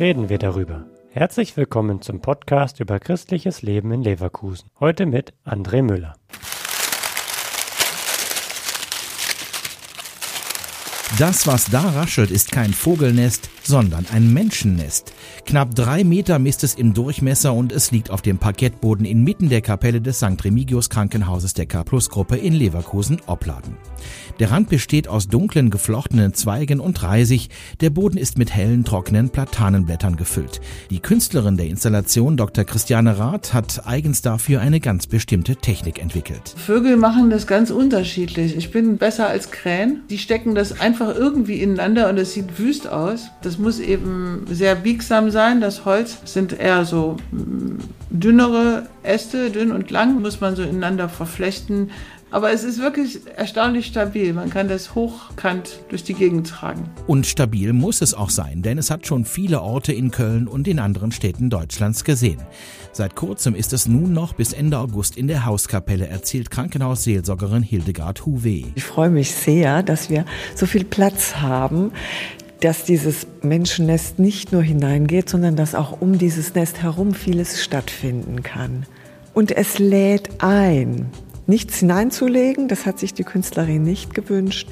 reden wir darüber. Herzlich willkommen zum Podcast über christliches Leben in Leverkusen. Heute mit André Müller. Das, was da raschelt, ist kein Vogelnest, sondern ein Menschennest. Knapp drei Meter misst es im Durchmesser und es liegt auf dem Parkettboden inmitten der Kapelle des St. Remigius Krankenhauses der K-Plus-Gruppe in Leverkusen-Opladen. Der Rand besteht aus dunklen geflochtenen Zweigen und Reisig. Der Boden ist mit hellen, trockenen Platanenblättern gefüllt. Die Künstlerin der Installation, Dr. Christiane Rath, hat eigens dafür eine ganz bestimmte Technik entwickelt. Vögel machen das ganz unterschiedlich. Ich bin besser als Krähen. Die stecken das einfach irgendwie ineinander und es sieht wüst aus. Das muss eben sehr biegsam sein. Das Holz sind eher so mm, dünnere Äste, dünn und lang, muss man so ineinander verflechten. Aber es ist wirklich erstaunlich stabil. Man kann das hochkant durch die Gegend tragen. Und stabil muss es auch sein, denn es hat schon viele Orte in Köln und in anderen Städten Deutschlands gesehen. Seit kurzem ist es nun noch bis Ende August in der Hauskapelle, erzählt Krankenhausseelsorgerin Hildegard Huwe. Ich freue mich sehr, dass wir so viel Platz haben dass dieses Menschennest nicht nur hineingeht, sondern dass auch um dieses Nest herum vieles stattfinden kann. Und es lädt ein, nichts hineinzulegen, das hat sich die Künstlerin nicht gewünscht.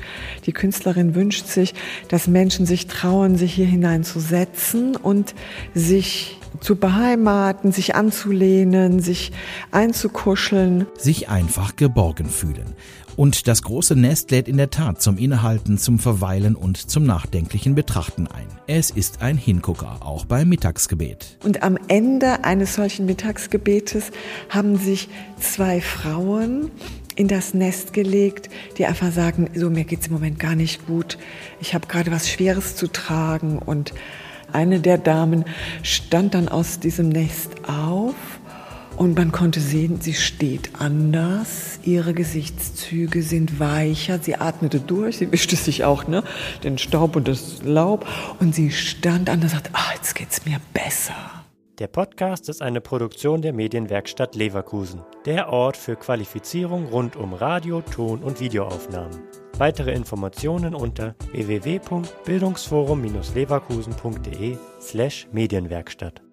Die Künstlerin wünscht sich, dass Menschen sich trauen, sich hier hineinzusetzen und sich zu beheimaten, sich anzulehnen, sich einzukuscheln. Sich einfach geborgen fühlen. Und das große Nest lädt in der Tat zum Innehalten, zum Verweilen und zum nachdenklichen Betrachten ein. Es ist ein Hingucker, auch beim Mittagsgebet. Und am Ende eines solchen Mittagsgebetes haben sich zwei Frauen in das Nest gelegt, die einfach sagen, so mir geht's im Moment gar nicht gut. Ich habe gerade was Schweres zu tragen und eine der Damen stand dann aus diesem Nest auf und man konnte sehen, sie steht anders, ihre Gesichtszüge sind weicher, sie atmete durch, sie wischte sich auch ne, den Staub und das Laub und sie stand anders und sagte, ah, jetzt geht's mir besser. Der Podcast ist eine Produktion der Medienwerkstatt Leverkusen, der Ort für Qualifizierung rund um Radio, Ton und Videoaufnahmen. Weitere Informationen unter www.bildungsforum-leverkusen.de slash Medienwerkstatt.